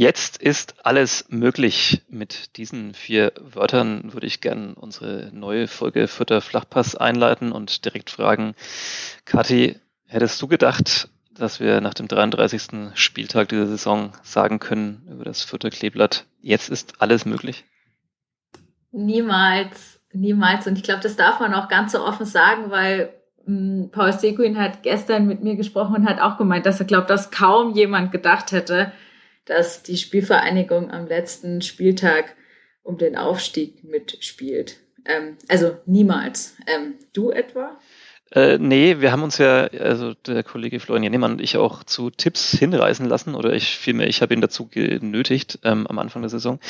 Jetzt ist alles möglich. Mit diesen vier Wörtern würde ich gerne unsere neue Folge Vierter Flachpass einleiten und direkt fragen, Kathi, hättest du gedacht, dass wir nach dem 33. Spieltag dieser Saison sagen können über das Vierter Kleeblatt, jetzt ist alles möglich? Niemals, niemals. Und ich glaube, das darf man auch ganz so offen sagen, weil mh, hm, Paul Seguin hat gestern mit mir gesprochen und hat auch gemeint, dass er glaubt, dass kaum jemand gedacht hätte, dass die Spielvereinigung am letzten Spieltag um den Aufstieg mitspielt. Ähm, also niemals. Ähm, du etwa? Äh, nee, wir haben uns ja, also der Kollege Florian Jenemann und ich auch zu Tipps hinreißen lassen oder ich vielmehr, ich habe ihn dazu genötigt ähm, am Anfang der Saison.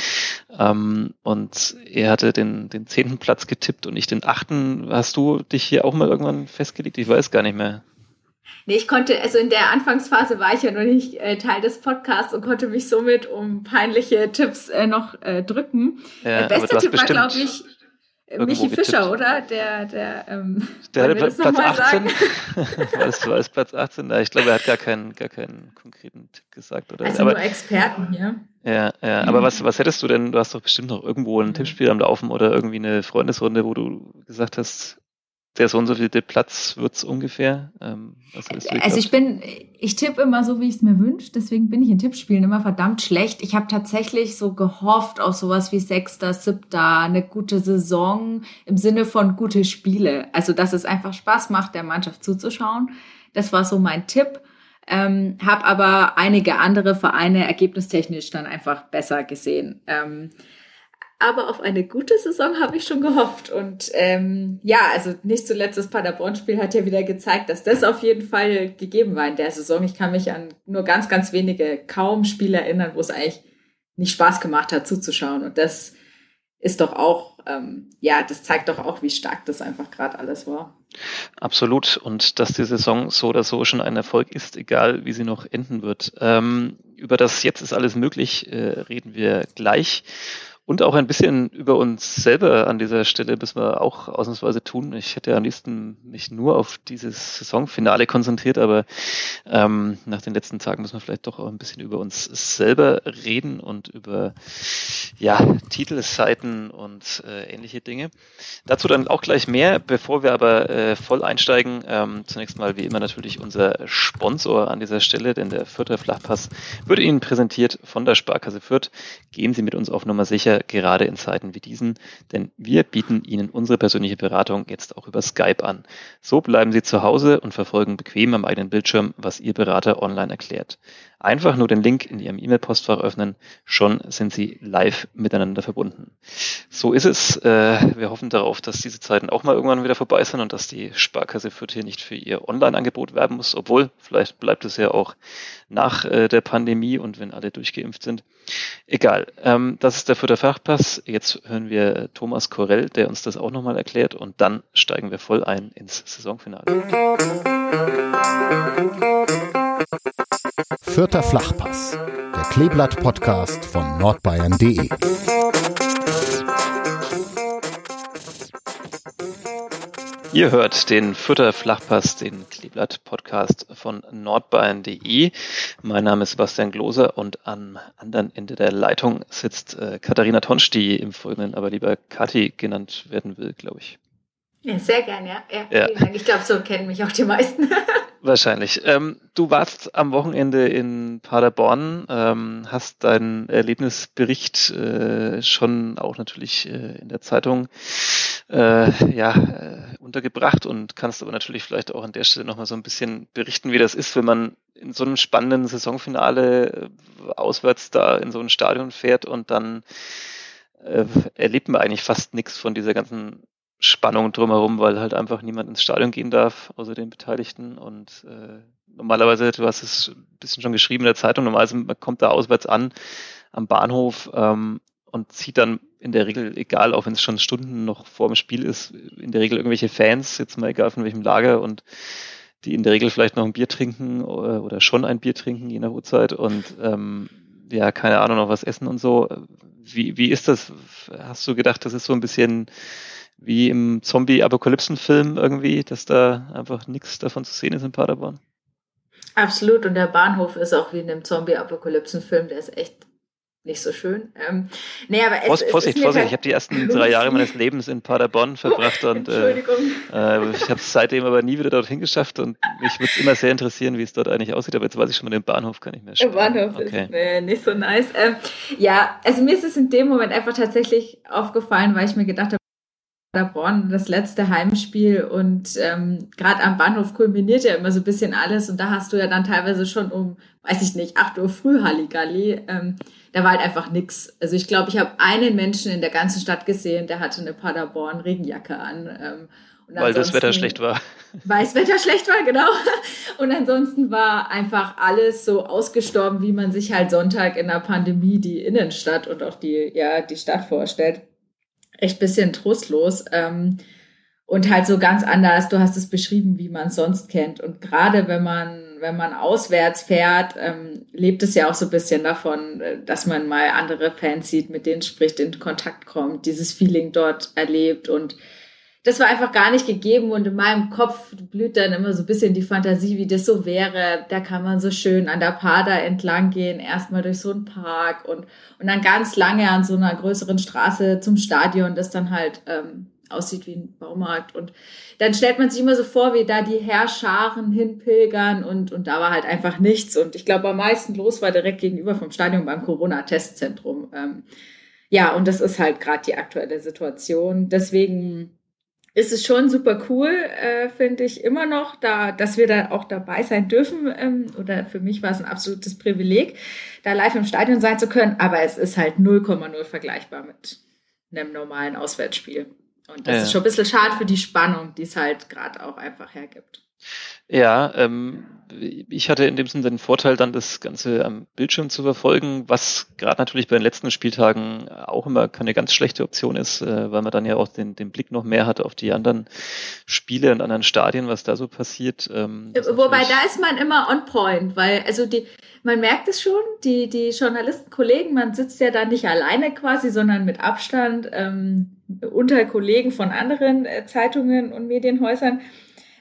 Ähm, und er hatte den, den zehnten Platz getippt und ich den achten. Hast du dich hier auch mal irgendwann festgelegt? Ich weiß gar nicht mehr. Nee, ich konnte, also in der Anfangsphase war ich ja noch nicht äh, Teil des Podcasts und konnte mich somit um peinliche Tipps äh, noch äh, drücken. Ja, der beste Tipp war, glaube ich, Michi Fischer, oder? Der, der, ähm, der hatte Platz, Platz 18. weißt du, als Platz 18 da. Ich glaube, er hat gar keinen, gar keinen konkreten Tipp gesagt, oder? Also aber, nur Experten hier. Ja, ja. Mhm. Aber was, was hättest du denn? Du hast doch bestimmt noch irgendwo ein mhm. Tippspiel am Laufen oder irgendwie eine Freundesrunde, wo du gesagt hast, der so und so viele Platz wird's ungefähr? Ähm, also ich bin, ich tippe immer so, wie ich es mir wünsche. Deswegen bin ich in Tippspielen immer verdammt schlecht. Ich habe tatsächlich so gehofft auf sowas wie Sechster, Siebter, eine gute Saison im Sinne von gute Spiele. Also dass es einfach Spaß macht, der Mannschaft zuzuschauen. Das war so mein Tipp. Ähm, habe aber einige andere Vereine ergebnistechnisch dann einfach besser gesehen. Ähm, aber auf eine gute Saison habe ich schon gehofft. Und ähm, ja, also nicht zuletzt das Paderborn-Spiel hat ja wieder gezeigt, dass das auf jeden Fall gegeben war in der Saison. Ich kann mich an nur ganz, ganz wenige, kaum Spiele erinnern, wo es eigentlich nicht Spaß gemacht hat zuzuschauen. Und das ist doch auch, ähm, ja, das zeigt doch auch, wie stark das einfach gerade alles war. Absolut. Und dass die Saison so oder so schon ein Erfolg ist, egal wie sie noch enden wird. Ähm, über das Jetzt ist alles möglich, äh, reden wir gleich. Und auch ein bisschen über uns selber an dieser Stelle müssen wir auch ausnahmsweise tun. Ich hätte am liebsten mich nur auf dieses Saisonfinale konzentriert, aber ähm, nach den letzten Tagen müssen wir vielleicht doch auch ein bisschen über uns selber reden und über ja, Titelseiten und äh, ähnliche Dinge. Dazu dann auch gleich mehr, bevor wir aber äh, voll einsteigen. Ähm, zunächst mal wie immer natürlich unser Sponsor an dieser Stelle, denn der Fürther Flachpass wird Ihnen präsentiert von der Sparkasse Fürth. Gehen Sie mit uns auf Nummer sicher gerade in Zeiten wie diesen, denn wir bieten Ihnen unsere persönliche Beratung jetzt auch über Skype an. So bleiben Sie zu Hause und verfolgen bequem am eigenen Bildschirm, was Ihr Berater online erklärt. Einfach nur den Link in Ihrem E-Mail-Postfach öffnen, schon sind Sie live miteinander verbunden. So ist es. Äh, wir hoffen darauf, dass diese Zeiten auch mal irgendwann wieder vorbei sind und dass die Sparkasse Fürth hier nicht für ihr Online-Angebot werben muss, obwohl vielleicht bleibt es ja auch nach äh, der Pandemie und wenn alle durchgeimpft sind. Egal. Ähm, das ist der Fürther Fachpass. Jetzt hören wir Thomas Korell, der uns das auch nochmal erklärt und dann steigen wir voll ein ins Saisonfinale. Vierter Flachpass, der Kleeblatt-Podcast von nordbayern.de. Ihr hört den Vierter Flachpass, den Kleeblatt-Podcast von nordbayern.de. Mein Name ist Sebastian Gloser und am anderen Ende der Leitung sitzt äh, Katharina Tonsch, die im Folgenden aber lieber Kathi genannt werden will, glaube ich. Ja, sehr gerne, ja. ja, ja. Ich glaube, so kennen mich auch die meisten. Wahrscheinlich. Ähm, du warst am Wochenende in Paderborn, ähm, hast deinen Erlebnisbericht äh, schon auch natürlich äh, in der Zeitung äh, ja, äh, untergebracht und kannst aber natürlich vielleicht auch an der Stelle nochmal so ein bisschen berichten, wie das ist, wenn man in so einem spannenden Saisonfinale äh, auswärts da in so ein Stadion fährt und dann äh, erlebt man eigentlich fast nichts von dieser ganzen Spannung drumherum, weil halt einfach niemand ins Stadion gehen darf, außer den Beteiligten. Und äh, normalerweise, du hast es ein bisschen schon geschrieben in der Zeitung, normalerweise man kommt da auswärts an am Bahnhof ähm, und zieht dann in der Regel, egal, auch wenn es schon Stunden noch vor dem Spiel ist, in der Regel irgendwelche Fans, jetzt mal egal von welchem Lager und die in der Regel vielleicht noch ein Bier trinken oder, oder schon ein Bier trinken, je nach Uhrzeit und ähm, ja, keine Ahnung, noch was essen und so. Wie, wie ist das? Hast du gedacht, das ist so ein bisschen wie im Zombie-Apokalypsen-Film irgendwie, dass da einfach nichts davon zu sehen ist in Paderborn? Absolut. Und der Bahnhof ist auch wie in einem Zombie-Apokalypsen-Film. Der ist echt nicht so schön. Ähm, nee, aber es, Vorsicht, Vorsicht, Vorsicht. Ich habe die ersten drei Jahre meines Lebens in Paderborn verbracht und äh, äh, ich habe es seitdem aber nie wieder dorthin geschafft und mich würde es immer sehr interessieren, wie es dort eigentlich aussieht. Aber jetzt weiß ich schon mal, den Bahnhof kann ich mehr schauen. Der Bahnhof okay. ist äh, nicht so nice. Ähm, ja, also mir ist es in dem Moment einfach tatsächlich aufgefallen, weil ich mir gedacht habe, Paderborn das letzte Heimspiel und ähm, gerade am Bahnhof kulminiert ja immer so ein bisschen alles und da hast du ja dann teilweise schon um, weiß ich nicht, 8 Uhr früh Halligalli. Ähm, da war halt einfach nix. Also ich glaube, ich habe einen Menschen in der ganzen Stadt gesehen, der hatte eine Paderborn Regenjacke an. Ähm, weil das Wetter schlecht war. Weil das Wetter schlecht war, genau. Und ansonsten war einfach alles so ausgestorben, wie man sich halt Sonntag in der Pandemie die Innenstadt und auch die, ja, die Stadt vorstellt echt bisschen trostlos. Ähm, und halt so ganz anders. Du hast es beschrieben, wie man es sonst kennt. Und gerade wenn man, wenn man auswärts fährt, ähm, lebt es ja auch so ein bisschen davon, äh, dass man mal andere Fans sieht, mit denen spricht, in Kontakt kommt, dieses Feeling dort erlebt und das war einfach gar nicht gegeben und in meinem Kopf blüht dann immer so ein bisschen die Fantasie, wie das so wäre. Da kann man so schön an der Pader entlang gehen, erstmal durch so einen Park und, und dann ganz lange an so einer größeren Straße zum Stadion, das dann halt ähm, aussieht wie ein Baumarkt. Und dann stellt man sich immer so vor, wie da die Herrscharen hinpilgern und, und da war halt einfach nichts. Und ich glaube, am meisten los war direkt gegenüber vom Stadion beim Corona-Testzentrum. Ähm, ja, und das ist halt gerade die aktuelle Situation. Deswegen ist es schon super cool, äh, finde ich immer noch, da, dass wir da auch dabei sein dürfen. Ähm, oder für mich war es ein absolutes Privileg, da live im Stadion sein zu können. Aber es ist halt 0,0 vergleichbar mit einem normalen Auswärtsspiel. Und das ja. ist schon ein bisschen schade für die Spannung, die es halt gerade auch einfach hergibt. Ja, ähm, ich hatte in dem Sinne den Vorteil, dann das Ganze am Bildschirm zu verfolgen, was gerade natürlich bei den letzten Spieltagen auch immer keine ganz schlechte Option ist, äh, weil man dann ja auch den, den Blick noch mehr hat auf die anderen Spiele und anderen Stadien, was da so passiert. Ähm, Wobei da ist man immer on point, weil also die, man merkt es schon, die, die Journalisten, Kollegen, man sitzt ja da nicht alleine quasi, sondern mit Abstand ähm, unter Kollegen von anderen äh, Zeitungen und Medienhäusern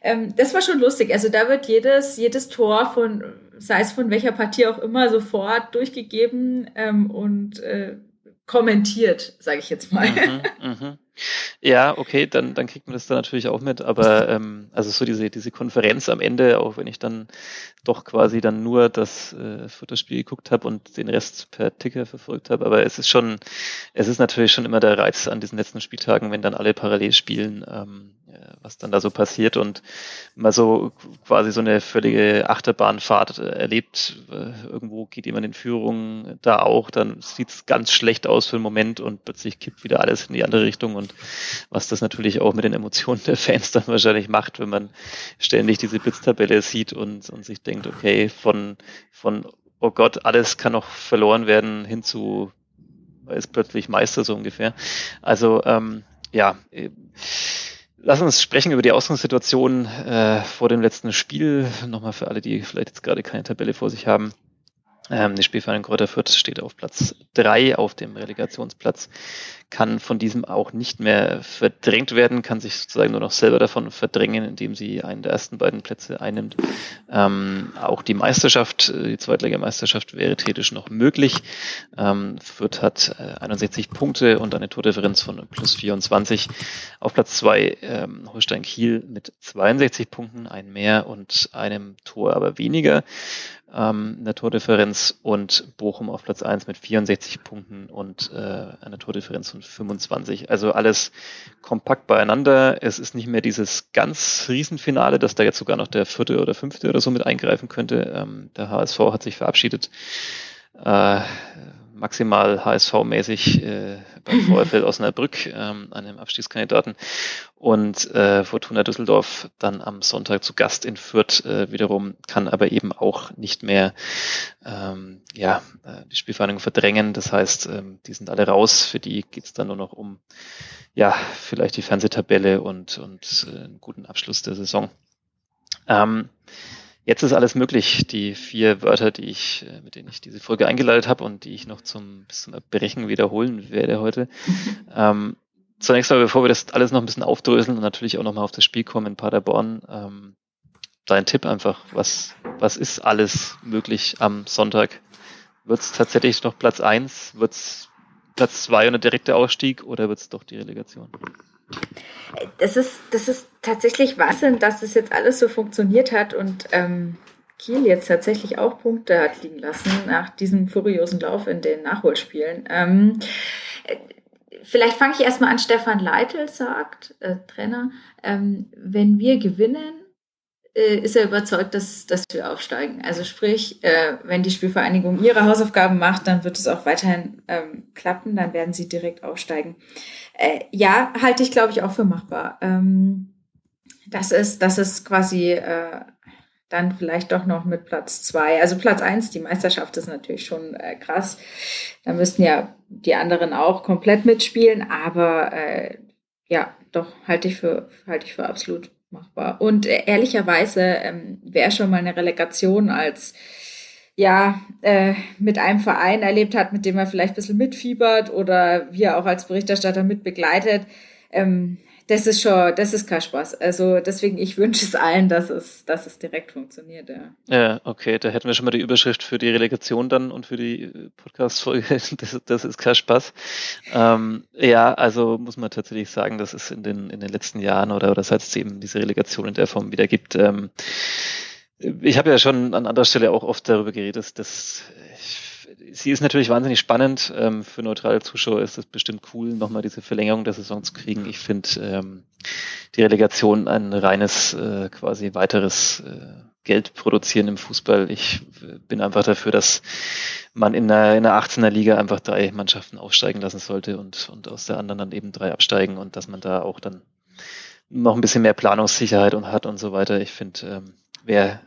ähm, das war schon lustig. Also da wird jedes, jedes Tor von, sei es von welcher Partie auch immer, sofort durchgegeben ähm, und äh, kommentiert, sage ich jetzt mal. Mhm, mh. Ja, okay, dann, dann kriegt man das da natürlich auch mit, aber ähm, also so diese, diese Konferenz am Ende, auch wenn ich dann doch quasi dann nur das äh, Futterspiel geguckt habe und den Rest per Ticker verfolgt habe, aber es ist schon, es ist natürlich schon immer der Reiz an diesen letzten Spieltagen, wenn dann alle parallel spielen, ähm, was dann da so passiert und mal so quasi so eine völlige Achterbahnfahrt äh, erlebt. Äh, irgendwo geht jemand in Führung, da auch, dann sieht es ganz schlecht aus für einen Moment und plötzlich kippt wieder alles in die andere Richtung und was das natürlich auch mit den Emotionen der Fans dann wahrscheinlich macht, wenn man ständig diese Blitztabelle sieht und, und sich denkt, okay, von, von oh Gott, alles kann noch verloren werden, hin zu ist plötzlich Meister so ungefähr. Also ähm, ja, äh, Lass uns sprechen über die Ausgangssituation äh, vor dem letzten Spiel. Nochmal für alle, die vielleicht jetzt gerade keine Tabelle vor sich haben. Ähm, der Spielverein Kräuter Fürth steht auf Platz drei auf dem Relegationsplatz kann von diesem auch nicht mehr verdrängt werden, kann sich sozusagen nur noch selber davon verdrängen, indem sie einen der ersten beiden Plätze einnimmt. Ähm, auch die Meisterschaft, äh, die Zweitligameisterschaft wäre theoretisch noch möglich. Ähm, Fürth hat äh, 61 Punkte und eine Tordifferenz von plus 24. Auf Platz zwei ähm, Holstein Kiel mit 62 Punkten, ein mehr und einem Tor aber weniger ähm, in der Tordifferenz und Bochum auf Platz eins mit 64 Punkten und äh, einer Tordifferenz von 25. Also alles kompakt beieinander. Es ist nicht mehr dieses ganz Riesenfinale, dass da jetzt sogar noch der vierte oder fünfte oder so mit eingreifen könnte. Ähm, der HSV hat sich verabschiedet. Äh, maximal HSV-mäßig äh, beim VfL Osnabrück, ähm, einem Abstiegskandidaten. Und äh, Fortuna Düsseldorf dann am Sonntag zu Gast in Fürth äh, wiederum, kann aber eben auch nicht mehr ähm, ja, äh, die Spielvereinigung verdrängen. Das heißt, ähm, die sind alle raus. Für die geht's dann nur noch um ja, vielleicht die Fernsehtabelle und, und äh, einen guten Abschluss der Saison. Ähm, Jetzt ist alles möglich. Die vier Wörter, die ich, äh, mit denen ich diese Folge eingeleitet habe und die ich noch zum, bis zum Erbrechen wiederholen werde heute. ähm, zunächst mal, bevor wir das alles noch ein bisschen aufdröseln und natürlich auch nochmal auf das Spiel kommen in Paderborn, ähm, dein Tipp einfach. Was, was ist alles möglich am Sonntag? Wird es tatsächlich noch Platz eins? Wird es Platz zwei und ein direkter Ausstieg oder wird es doch die Relegation? Das ist, das ist tatsächlich Wahnsinn, dass das jetzt alles so funktioniert hat und ähm, Kiel jetzt tatsächlich auch Punkte hat liegen lassen nach diesem furiosen Lauf in den Nachholspielen. Ähm, vielleicht fange ich erstmal an, Stefan Leitl sagt, äh, Trainer, ähm, wenn wir gewinnen, äh, ist er überzeugt, dass, dass wir aufsteigen. Also sprich, äh, wenn die Spielvereinigung ihre Hausaufgaben macht, dann wird es auch weiterhin ähm, klappen, dann werden sie direkt aufsteigen. Äh, ja, halte ich, glaube ich, auch für machbar. Ähm, das ist, das ist quasi äh, dann vielleicht doch noch mit Platz zwei. Also Platz eins, die Meisterschaft ist natürlich schon äh, krass. Da müssten ja die anderen auch komplett mitspielen, aber äh, ja, doch halte ich für halte ich für absolut machbar. Und äh, ehrlicherweise ähm, wäre schon mal eine Relegation als ja, äh, mit einem Verein erlebt hat, mit dem er vielleicht ein bisschen mitfiebert oder wie er auch als Berichterstatter mit begleitet, ähm, das ist schon, das ist kein Spaß. Also deswegen, ich wünsche es allen, dass es, dass es direkt funktioniert, ja. Ja, okay, da hätten wir schon mal die Überschrift für die Relegation dann und für die Podcast-Folge. Das, das ist kein Spaß. Ähm, ja, also muss man tatsächlich sagen, dass es in den, in den letzten Jahren oder, oder seit es eben diese Relegation in der Form wieder gibt, ähm, ich habe ja schon an anderer Stelle auch oft darüber geredet, dass, dass sie ist natürlich wahnsinnig spannend. Ähm, für neutrale Zuschauer ist es bestimmt cool, nochmal diese Verlängerung der Saison zu kriegen. Ich finde ähm, die Relegation ein reines, äh, quasi weiteres äh, Geld produzieren im Fußball. Ich äh, bin einfach dafür, dass man in der, in der 18er Liga einfach drei Mannschaften aufsteigen lassen sollte und, und aus der anderen dann eben drei absteigen und dass man da auch dann noch ein bisschen mehr Planungssicherheit und hat und so weiter. Ich finde, ähm, wer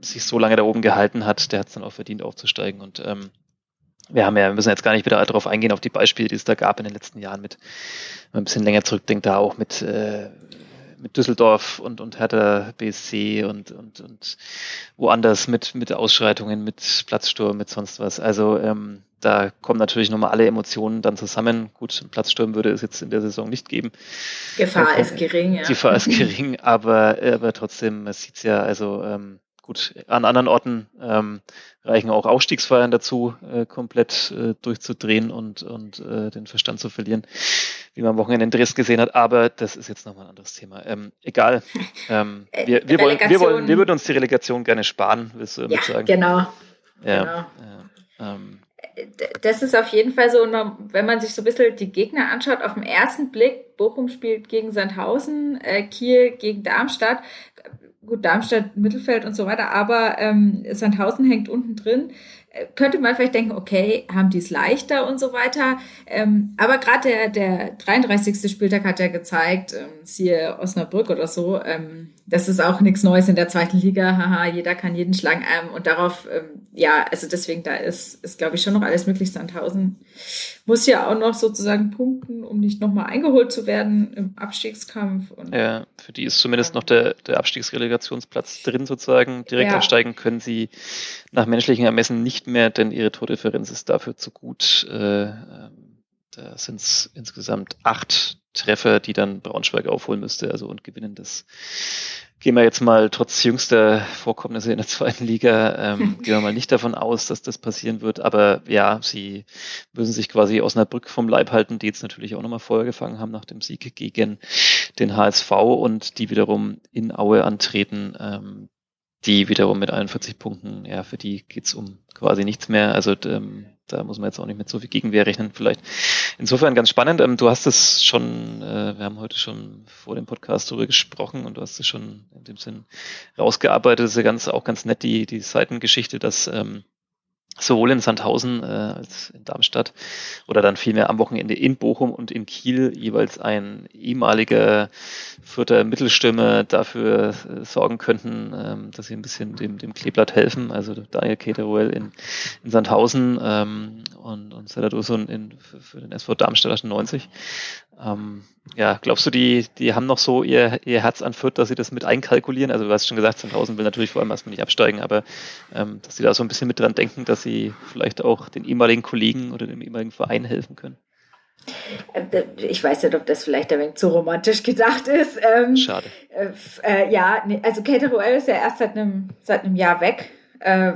sich so lange da oben gehalten hat, der hat es dann auch verdient aufzusteigen. Und ähm, wir haben ja, wir müssen jetzt gar nicht wieder darauf eingehen, auf die Beispiele, die es da gab in den letzten Jahren mit, wenn man ein bisschen länger zurückdenkt, da auch mit, äh, mit Düsseldorf und, und Hertha BSC und, und, und woanders mit, mit Ausschreitungen, mit Platzsturm, mit sonst was. Also ähm, da kommen natürlich nochmal alle Emotionen dann zusammen. Gut, Platzsturm würde es jetzt in der Saison nicht geben. Gefahr ist gering, ja. Gefahr ist gering, aber, aber trotzdem, man sieht es ja, also ähm, Gut, an anderen Orten ähm, reichen auch Aufstiegsfeiern dazu, äh, komplett äh, durchzudrehen und, und äh, den Verstand zu verlieren, wie man am Wochenende in Dresden gesehen hat. Aber das ist jetzt nochmal ein anderes Thema. Ähm, egal. Ähm, äh, wir, wir, wollen, wir, wollen, wir würden uns die Relegation gerne sparen, willst du damit ja, sagen? Genau. Ja, genau. Ähm, das ist auf jeden Fall so, wenn man sich so ein bisschen die Gegner anschaut, auf den ersten Blick, Bochum spielt gegen Sandhausen, äh, Kiel gegen Darmstadt, gut, Darmstadt, Mittelfeld und so weiter, aber ähm, Sandhausen hängt unten drin. Äh, könnte man vielleicht denken, okay, haben die es leichter und so weiter. Ähm, aber gerade der, der 33. Spieltag hat ja gezeigt, ähm, siehe Osnabrück oder so, ähm, das ist auch nichts Neues in der zweiten Liga. Haha, jeder kann jeden schlagen. Ähm, und darauf, ähm, ja, also deswegen, da ist, ist glaube ich, schon noch alles möglich. Sandhausen muss ja auch noch sozusagen punkten, um nicht nochmal eingeholt zu werden im Abstiegskampf. Und, ja, für die ist zumindest noch der, der Abstiegsrelegationsplatz drin sozusagen. Direkt ja. absteigen können sie nach menschlichen Ermessen nicht mehr, denn ihre Tordifferenz ist dafür zu gut. Äh, ähm, da sind es insgesamt acht Treffer, die dann Braunschweig aufholen müsste, also und gewinnen das. Gehen wir jetzt mal trotz jüngster Vorkommnisse in der zweiten Liga, ähm, gehen wir mal nicht davon aus, dass das passieren wird. Aber ja, sie müssen sich quasi Osnabrück vom Leib halten, die jetzt natürlich auch nochmal Feuer gefangen haben nach dem Sieg gegen den HSV und die wiederum in Aue antreten. Ähm, die wiederum mit 41 Punkten, ja, für die geht's um quasi nichts mehr. Also ähm, da muss man jetzt auch nicht mit so viel Gegenwehr rechnen, vielleicht. Insofern ganz spannend. Ähm, du hast es schon, äh, wir haben heute schon vor dem Podcast darüber gesprochen und du hast es schon in dem Sinn rausgearbeitet. Das ist ja ganz, auch ganz nett, die, die Seitengeschichte, dass ähm, sowohl in Sandhausen äh, als in Darmstadt oder dann vielmehr am Wochenende in Bochum und in Kiel jeweils ein ehemaliger vierter Mittelstürmer dafür äh, sorgen könnten, ähm, dass sie ein bisschen dem, dem Kleeblatt helfen. Also Daniel Keteruel in, in Sandhausen ähm, und, und Seladuson in, für, für den SV Darmstadt 98. Ähm, ja, glaubst du, die, die haben noch so ihr, ihr Herz an Fürth, dass sie das mit einkalkulieren? Also du hast schon gesagt, Sandhausen will natürlich vor allem erstmal nicht absteigen, aber ähm, dass sie da so ein bisschen mit dran denken, dass sie vielleicht auch den ehemaligen Kollegen oder dem ehemaligen Verein helfen können. Äh, ich weiß nicht, ob das vielleicht ein wenig zu romantisch gedacht ist. Ähm, Schade. Äh, äh, ja, nee, also Kate Roel ist ja erst seit einem, seit einem Jahr weg. Äh,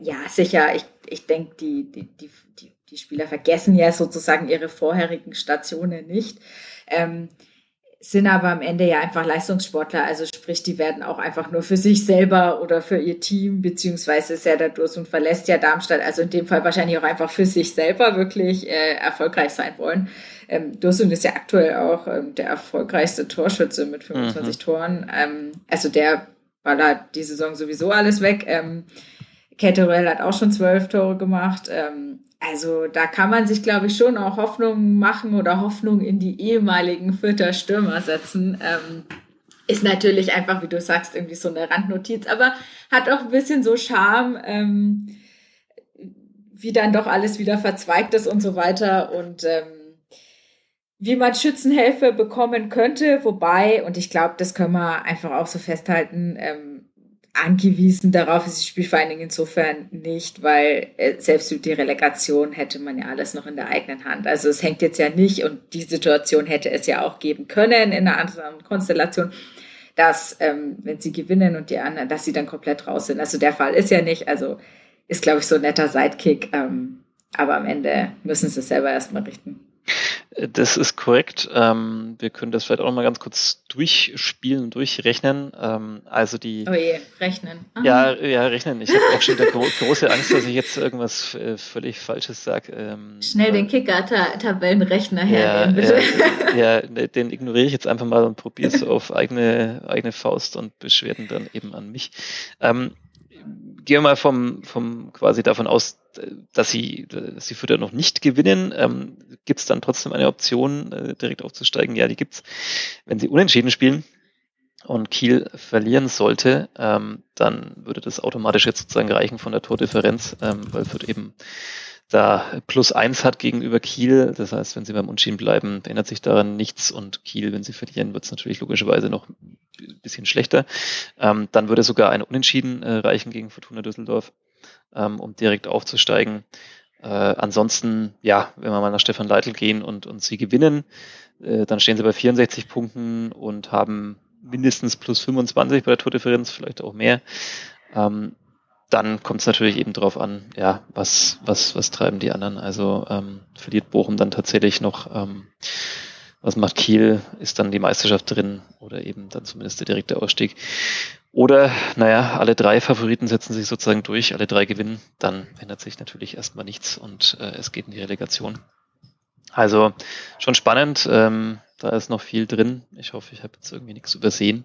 ja, sicher. Ich, ich denke, die, die, die, die die Spieler vergessen ja sozusagen ihre vorherigen Stationen nicht, ähm, sind aber am Ende ja einfach Leistungssportler, also sprich, die werden auch einfach nur für sich selber oder für ihr Team, beziehungsweise Serdar Dursun verlässt ja Darmstadt, also in dem Fall wahrscheinlich auch einfach für sich selber wirklich äh, erfolgreich sein wollen. Ähm, Dursun ist ja aktuell auch ähm, der erfolgreichste Torschütze mit 25 mhm. Toren. Ähm, also der ballert die Saison sowieso alles weg. Ähm, Ketterell hat auch schon zwölf Tore gemacht. Ähm, also da kann man sich, glaube ich, schon auch Hoffnung machen oder Hoffnung in die ehemaligen Fürther Stürmer setzen. Ähm, ist natürlich einfach, wie du sagst, irgendwie so eine Randnotiz, aber hat auch ein bisschen so Charme, ähm, wie dann doch alles wieder verzweigt ist und so weiter und ähm, wie man Schützenhilfe bekommen könnte, wobei, und ich glaube, das können wir einfach auch so festhalten, ähm, angewiesen darauf ist das Spielvereinigung insofern nicht, weil äh, selbst die Relegation hätte man ja alles noch in der eigenen Hand. Also es hängt jetzt ja nicht und die Situation hätte es ja auch geben können in einer anderen Konstellation, dass ähm, wenn sie gewinnen und die anderen, dass sie dann komplett raus sind. Also der Fall ist ja nicht. Also ist glaube ich so ein netter Sidekick, ähm, aber am Ende müssen sie es selber erstmal richten. Das ist korrekt. Ähm, wir können das vielleicht auch noch mal ganz kurz durchspielen, durchrechnen. Ähm, also die. Oh je, rechnen. Aha. Ja, ja, rechnen. Ich habe auch schon wieder gro große Angst, dass ich jetzt irgendwas äh, völlig Falsches sage. Ähm, Schnell den Kicker-Tabellenrechner hernehmen, bitte. Ja, ja, den ignoriere ich jetzt einfach mal und probiere es auf eigene, eigene Faust und Beschwerden dann eben an mich. Ähm, gehen wir mal vom, vom quasi davon aus, dass sie, dass sie Fürther noch nicht gewinnen. Ähm, gibt es dann trotzdem eine Option, äh, direkt aufzusteigen? Ja, die gibt's. Wenn sie unentschieden spielen und Kiel verlieren sollte, ähm, dann würde das automatisch jetzt sozusagen reichen von der Tordifferenz, ähm, weil Fürth eben da plus eins hat gegenüber Kiel. Das heißt, wenn sie beim Unschieden bleiben, ändert sich daran nichts und Kiel, wenn sie verlieren, wird es natürlich logischerweise noch ein bisschen schlechter. Ähm, dann würde sogar ein Unentschieden äh, reichen gegen Fortuna Düsseldorf, ähm, um direkt aufzusteigen. Äh, ansonsten, ja, wenn wir mal nach Stefan Leitl gehen und, und sie gewinnen, äh, dann stehen sie bei 64 Punkten und haben mindestens plus 25 bei der Tordifferenz, vielleicht auch mehr. Ähm, dann kommt es natürlich eben darauf an, ja, was, was, was treiben die anderen. Also ähm, verliert Bochum dann tatsächlich noch, ähm, was macht Kiel, ist dann die Meisterschaft drin oder eben dann zumindest der direkte Ausstieg. Oder, naja, alle drei Favoriten setzen sich sozusagen durch, alle drei gewinnen, dann ändert sich natürlich erstmal nichts und äh, es geht in die Relegation. Also schon spannend. Ähm, da ist noch viel drin. Ich hoffe, ich habe jetzt irgendwie nichts übersehen.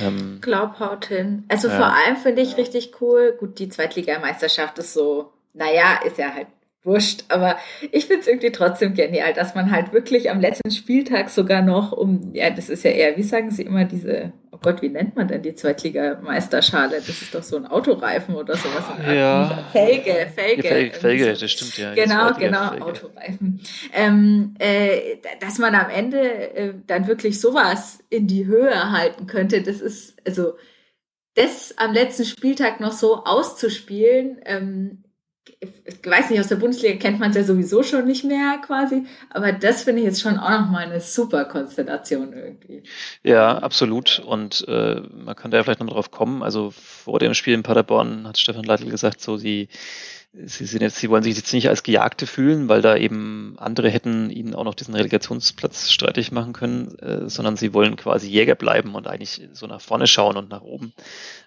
Ähm, Glaub, haut hin. Also ja. vor allem finde ich richtig cool. Gut, die Zweitligameisterschaft ist so, naja, ist ja halt wurscht, aber ich finde es irgendwie trotzdem genial, dass man halt wirklich am letzten Spieltag sogar noch um, ja, das ist ja eher, wie sagen Sie immer, diese oh Gott, wie nennt man denn die Zweitligameisterschale? Das ist doch so ein Autoreifen oder sowas. Ja. Felge, Felge. Felge, Felge das stimmt ja. Genau, genau, Felge. Autoreifen. Ähm, äh, dass man am Ende äh, dann wirklich sowas in die Höhe halten könnte, das ist, also, das am letzten Spieltag noch so auszuspielen, ähm, ich weiß nicht, aus der Bundesliga kennt man es ja sowieso schon nicht mehr quasi, aber das finde ich jetzt schon auch nochmal eine super Konstellation irgendwie. Ja, absolut. Und äh, man kann da vielleicht noch drauf kommen. Also vor dem Spiel in Paderborn hat Stefan Leitl gesagt, so sie sie, sind jetzt, sie wollen sich jetzt nicht als Gejagte fühlen, weil da eben andere hätten ihnen auch noch diesen Relegationsplatz streitig machen können, äh, sondern sie wollen quasi Jäger bleiben und eigentlich so nach vorne schauen und nach oben.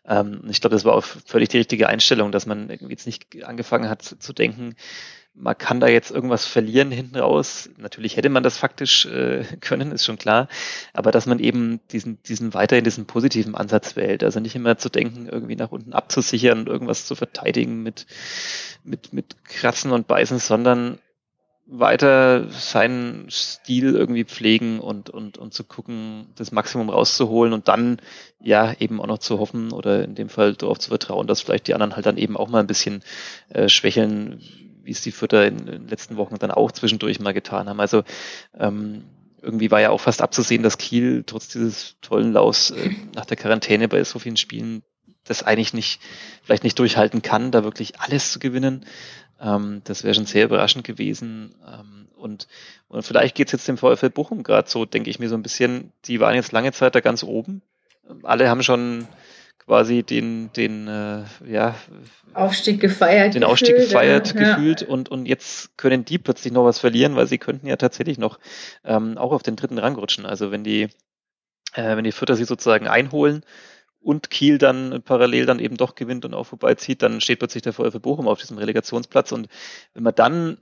Ähm, ich glaube, das war auch völlig die richtige Einstellung, dass man irgendwie jetzt nicht angefangen hat zu denken, man kann da jetzt irgendwas verlieren hinten raus. Natürlich hätte man das faktisch äh, können, ist schon klar. Aber dass man eben diesen, diesen weiterhin diesen positiven Ansatz wählt. Also nicht immer zu denken, irgendwie nach unten abzusichern und irgendwas zu verteidigen mit, mit, mit Kratzen und Beißen, sondern weiter seinen Stil irgendwie pflegen und, und, und zu gucken, das Maximum rauszuholen und dann ja eben auch noch zu hoffen oder in dem Fall darauf zu vertrauen, dass vielleicht die anderen halt dann eben auch mal ein bisschen äh, schwächeln, wie es die Fütter in den letzten Wochen dann auch zwischendurch mal getan haben. Also ähm, irgendwie war ja auch fast abzusehen, dass Kiel trotz dieses tollen Laus äh, nach der Quarantäne bei so vielen Spielen das eigentlich nicht, vielleicht nicht durchhalten kann, da wirklich alles zu gewinnen. Ähm, das wäre schon sehr überraschend gewesen. Ähm, und, und vielleicht geht es jetzt dem VfL Bochum gerade so, denke ich mir so ein bisschen. Die waren jetzt lange Zeit da ganz oben. Alle haben schon quasi den, den äh, ja, Aufstieg gefeiert. Den Aufstieg gefühlt, gefeiert ja. gefühlt und, und jetzt können die plötzlich noch was verlieren, weil sie könnten ja tatsächlich noch ähm, auch auf den dritten Rang rutschen. Also wenn die, äh, wenn die Fütter sie sozusagen einholen und Kiel dann parallel dann eben doch gewinnt und auch vorbeizieht, dann steht plötzlich der VfB Bochum auf diesem Relegationsplatz und wenn man dann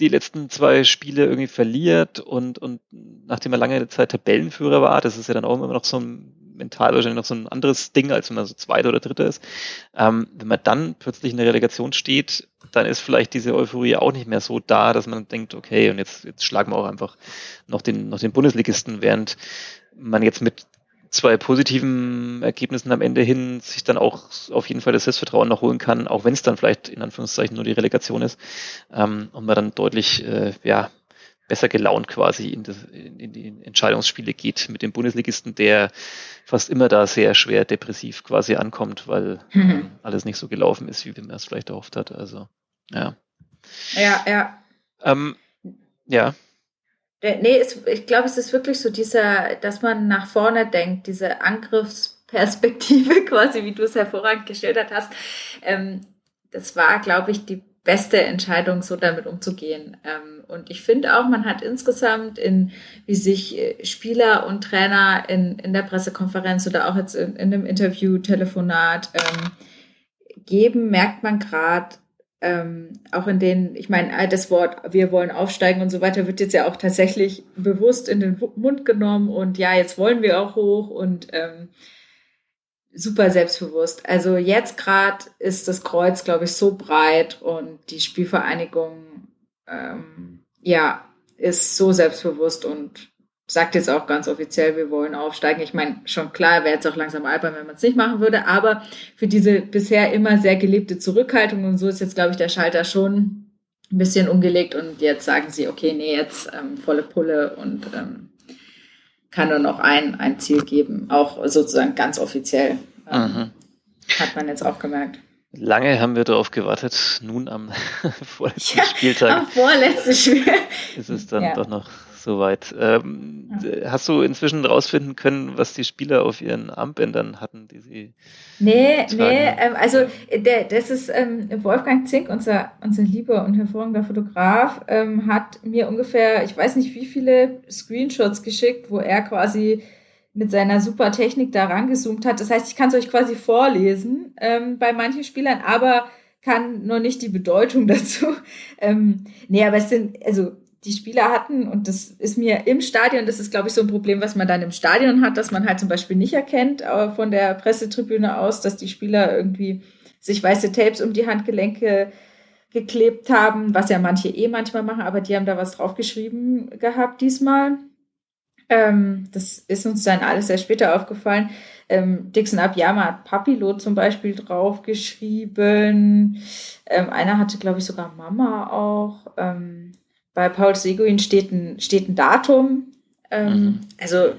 die letzten zwei Spiele irgendwie verliert und, und nachdem er lange Zeit Tabellenführer war, das ist ja dann auch immer noch so ein mental wahrscheinlich noch so ein anderes Ding, als wenn man so Zweiter oder Dritter ist. Ähm, wenn man dann plötzlich in der Relegation steht, dann ist vielleicht diese Euphorie auch nicht mehr so da, dass man denkt, okay, und jetzt, jetzt schlagen wir auch einfach noch den, noch den Bundesligisten, während man jetzt mit zwei positiven Ergebnissen am Ende hin sich dann auch auf jeden Fall das Selbstvertrauen noch holen kann, auch wenn es dann vielleicht in Anführungszeichen nur die Relegation ist ähm, und man dann deutlich äh, ja, besser gelaunt quasi in, das, in, die Entscheidungsspiele geht mit dem Bundesligisten, der fast immer da sehr schwer depressiv quasi ankommt, weil mhm. alles nicht so gelaufen ist, wie man es vielleicht erhofft hat. Also, ja. Ja, ja. Ähm, ja. Nee, es, ich glaube, es ist wirklich so dieser, dass man nach vorne denkt, diese Angriffsperspektive quasi, wie du es hervorragend geschildert hast. Ähm, das war, glaube ich, die beste Entscheidung, so damit umzugehen. Ähm, und ich finde auch, man hat insgesamt in, wie sich äh, Spieler und Trainer in, in der Pressekonferenz oder auch jetzt in, in einem Interview, Telefonat ähm, geben, merkt man gerade, ähm, auch in denen, ich meine, das Wort, wir wollen aufsteigen und so weiter, wird jetzt ja auch tatsächlich bewusst in den Mund genommen und ja, jetzt wollen wir auch hoch und ähm, super selbstbewusst. Also jetzt gerade ist das Kreuz, glaube ich, so breit und die Spielvereinigung ähm, ja ist so selbstbewusst und sagt jetzt auch ganz offiziell, wir wollen aufsteigen. Ich meine, schon klar, wäre jetzt auch langsam albern, wenn man es nicht machen würde, aber für diese bisher immer sehr gelebte Zurückhaltung und so ist jetzt, glaube ich, der Schalter schon ein bisschen umgelegt und jetzt sagen sie, okay, nee, jetzt ähm, volle Pulle und ähm, kann nur noch ein, ein Ziel geben, auch sozusagen ganz offiziell. Ähm, hat man jetzt auch gemerkt. Lange haben wir darauf gewartet. Nun am vorletzten ja, Spieltag. Am vorletzten Spiel. Ist es dann ja. doch noch soweit. Ähm, ja. Hast du inzwischen rausfinden können, was die Spieler auf ihren Armbändern hatten, die sie. Nee, tragen? nee, ähm, also der, das ist ähm, Wolfgang Zink, unser, unser lieber und hervorragender Fotograf, ähm, hat mir ungefähr, ich weiß nicht wie viele Screenshots geschickt, wo er quasi mit seiner super Technik da rangezoomt hat. Das heißt, ich kann es euch quasi vorlesen ähm, bei manchen Spielern, aber kann noch nicht die Bedeutung dazu. Ähm, nee, aber es sind, also die Spieler hatten, und das ist mir im Stadion, das ist, glaube ich, so ein Problem, was man dann im Stadion hat, dass man halt zum Beispiel nicht erkennt, aber von der Pressetribüne aus, dass die Spieler irgendwie sich weiße Tapes um die Handgelenke geklebt haben, was ja manche eh manchmal machen, aber die haben da was draufgeschrieben gehabt diesmal. Ähm, das ist uns dann alles sehr später aufgefallen. Ähm, Dixon Abiyama hat Papilo zum Beispiel draufgeschrieben. Ähm, einer hatte, glaube ich, sogar Mama auch. Ähm, bei Paul Seguin steht ein, steht ein Datum. Ähm, mhm. Also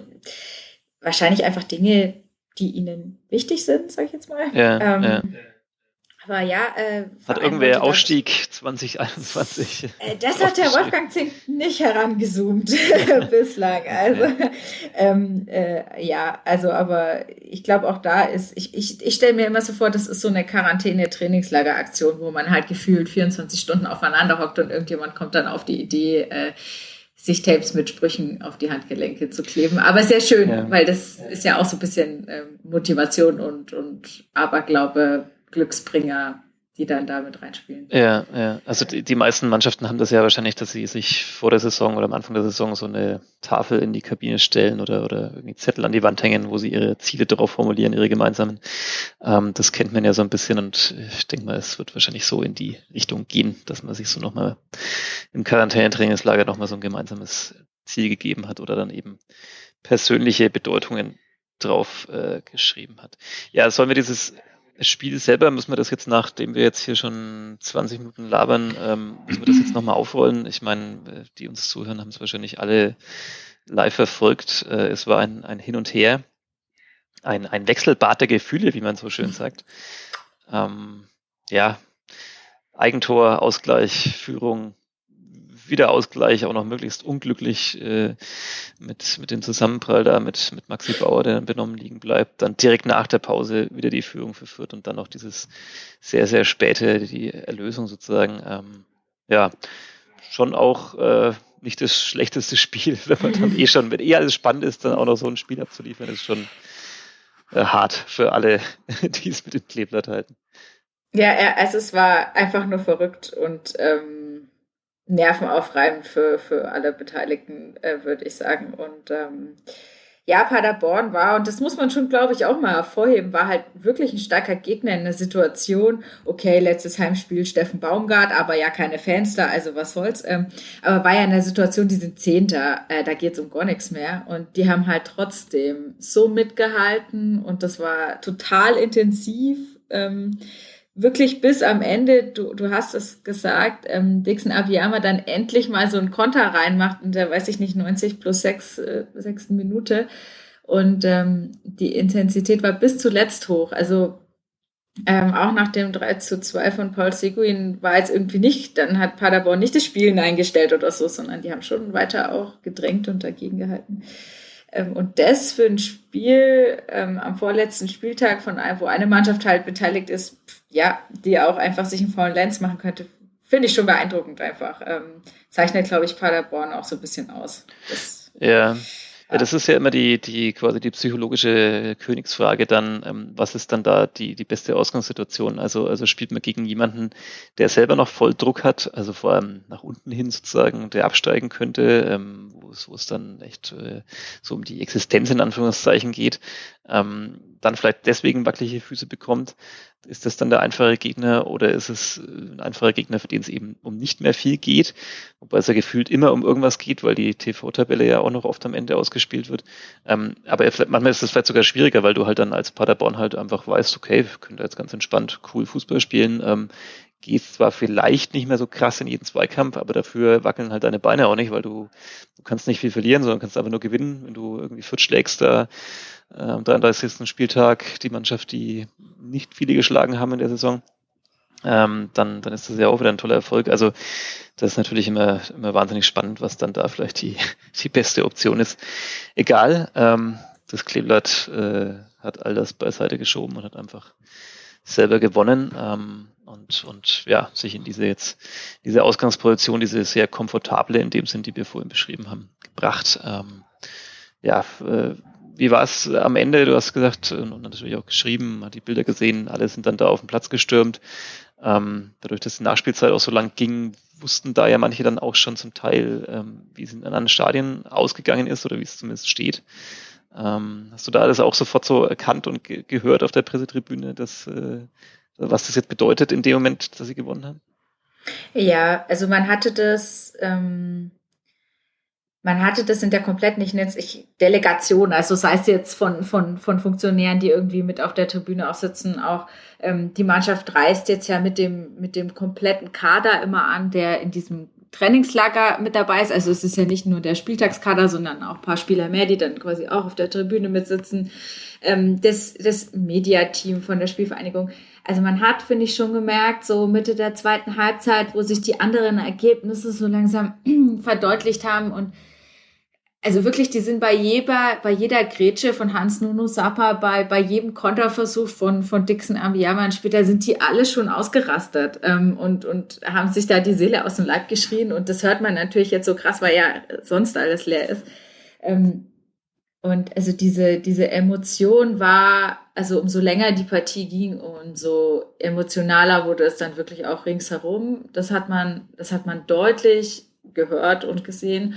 wahrscheinlich einfach Dinge, die ihnen wichtig sind, sage ich jetzt mal. Ja, ähm, ja. Aber ja, äh, hat irgendwer Ausstieg 2021? Äh, das hat der Wolfgang Zink nicht herangezoomt bislang. Also ähm, äh, ja, also aber ich glaube auch da ist, ich, ich, ich stelle mir immer so vor, das ist so eine Quarantäne-Trainingslager-Aktion, wo man halt gefühlt 24 Stunden aufeinander hockt und irgendjemand kommt dann auf die Idee, äh, sich Tapes mit Sprüchen auf die Handgelenke zu kleben. Aber sehr schön, ja. weil das ist ja auch so ein bisschen äh, Motivation und, und Aberglaube Glücksbringer die dann da mit reinspielen. Ja, ja. Also die, die, meisten Mannschaften haben das ja wahrscheinlich, dass sie sich vor der Saison oder am Anfang der Saison so eine Tafel in die Kabine stellen oder, oder irgendwie Zettel an die Wand hängen, wo sie ihre Ziele darauf formulieren, ihre gemeinsamen. Ähm, das kennt man ja so ein bisschen und ich denke mal, es wird wahrscheinlich so in die Richtung gehen, dass man sich so nochmal im Quarantänetrainingslager nochmal so ein gemeinsames Ziel gegeben hat oder dann eben persönliche Bedeutungen drauf äh, geschrieben hat. Ja, sollen wir dieses Spiel selber, müssen wir das jetzt, nachdem wir jetzt hier schon 20 Minuten labern, ähm, müssen wir das jetzt nochmal aufrollen? Ich meine, äh, die uns zuhören, haben es wahrscheinlich alle live verfolgt. Äh, es war ein, ein Hin und Her, ein, ein Wechselbad der Gefühle, wie man so schön sagt. Ähm, ja, Eigentor, Ausgleich, Führung, Wiederausgleich auch noch möglichst unglücklich äh, mit, mit dem Zusammenprall da mit, mit Maxi Bauer, der dann benommen liegen bleibt. Dann direkt nach der Pause wieder die Führung verführt und dann noch dieses sehr, sehr späte, die Erlösung sozusagen. Ähm, ja, schon auch äh, nicht das schlechteste Spiel, wenn man dann eh schon, wenn eh alles spannend ist, dann auch noch so ein Spiel abzuliefern, ist schon äh, hart für alle, die es mit dem Kleeblatt halten. Ja, also es war einfach nur verrückt und ähm, nervenaufreibend für, für alle Beteiligten, äh, würde ich sagen. Und ähm, ja, Paderborn war, und das muss man schon, glaube ich, auch mal hervorheben, war halt wirklich ein starker Gegner in der Situation. Okay, letztes Heimspiel Steffen Baumgart, aber ja keine Fans da, also was soll's. Ähm, aber war ja in der Situation, die sind Zehnter, äh, da geht's um gar nichts mehr. Und die haben halt trotzdem so mitgehalten und das war total intensiv. Ähm, wirklich bis am Ende, du, du hast es gesagt, ähm, Dixon Abiyama dann endlich mal so einen Konter reinmacht und der weiß ich nicht, 90 plus 6, äh, sechsten Minute. Und ähm, die Intensität war bis zuletzt hoch. Also ähm, auch nach dem 3 zu 2 von Paul Seguin war jetzt irgendwie nicht, dann hat Paderborn nicht das Spielen eingestellt oder so, sondern die haben schon weiter auch gedrängt und dagegen gehalten. Ähm, und das für ein Spiel ähm, am vorletzten Spieltag, von wo eine Mannschaft halt beteiligt ist, ja, die auch einfach sich einen vollen Lens machen könnte, finde ich schon beeindruckend einfach. Ähm, zeichnet, glaube ich, Paderborn auch so ein bisschen aus. Das, ja. Ja, das ist ja immer die, die quasi die psychologische Königsfrage dann, ähm, was ist dann da die, die beste Ausgangssituation? Also, also spielt man gegen jemanden, der selber noch voll Druck hat, also vor allem nach unten hin sozusagen, der absteigen könnte, ähm, wo es, wo es dann echt äh, so um die Existenz in Anführungszeichen geht, ähm, dann vielleicht deswegen wackelige Füße bekommt. Ist das dann der einfache Gegner oder ist es äh, ein einfacher Gegner, für den es eben um nicht mehr viel geht? Wobei es ja gefühlt immer um irgendwas geht, weil die TV-Tabelle ja auch noch oft am Ende ausgespielt wird. Ähm, aber manchmal ist es vielleicht sogar schwieriger, weil du halt dann als Paderborn halt einfach weißt, okay, wir können da jetzt ganz entspannt cool Fußball spielen. Ähm, gehst zwar vielleicht nicht mehr so krass in jeden Zweikampf, aber dafür wackeln halt deine Beine auch nicht, weil du, du kannst nicht viel verlieren, sondern kannst einfach nur gewinnen, wenn du irgendwie Fürth schlägst da äh, am 33. Spieltag die Mannschaft, die nicht viele geschlagen haben in der Saison, ähm, dann, dann ist das ja auch wieder ein toller Erfolg. Also das ist natürlich immer, immer wahnsinnig spannend, was dann da vielleicht die, die beste Option ist. Egal, ähm, das Kleeblatt äh, hat all das beiseite geschoben und hat einfach selber gewonnen ähm, und, und ja, sich in diese jetzt, diese Ausgangsposition, diese sehr komfortable in dem Sinn, die wir vorhin beschrieben haben, gebracht. Ähm, ja, äh, wie war es am Ende? Du hast gesagt und natürlich auch geschrieben, hat die Bilder gesehen, alle sind dann da auf den Platz gestürmt. Ähm, dadurch, dass die Nachspielzeit auch so lang ging, wussten da ja manche dann auch schon zum Teil, ähm, wie es in anderen Stadien ausgegangen ist oder wie es zumindest steht. Ähm, hast du da alles auch sofort so erkannt und ge gehört auf der Pressetribüne, dass, äh, was das jetzt bedeutet in dem Moment, dass sie gewonnen haben? Ja, also man hatte das, ähm, man hatte das in der kompletten, ich nenne es Delegation, also sei es jetzt von, von, von Funktionären, die irgendwie mit auf der Tribüne auch sitzen, auch ähm, die Mannschaft reist jetzt ja mit dem, mit dem kompletten Kader immer an, der in diesem Trainingslager mit dabei ist. Also es ist ja nicht nur der Spieltagskader, sondern auch ein paar Spieler mehr, die dann quasi auch auf der Tribüne mitsitzen. Ähm, das, das Mediateam von der Spielvereinigung. Also man hat, finde ich, schon gemerkt, so Mitte der zweiten Halbzeit, wo sich die anderen Ergebnisse so langsam verdeutlicht haben und also wirklich, die sind bei jeder, bei jeder Grätsche von Hans Nuno Sappa, bei, bei jedem Konterversuch von, von Dixon Ambiyaman später sind die alle schon ausgerastet ähm, und, und haben sich da die Seele aus dem Leib geschrien. Und das hört man natürlich jetzt so krass, weil ja sonst alles leer ist. Ähm, und also diese, diese Emotion war, also umso länger die Partie ging, umso emotionaler wurde es dann wirklich auch ringsherum. Das hat man, das hat man deutlich gehört und gesehen.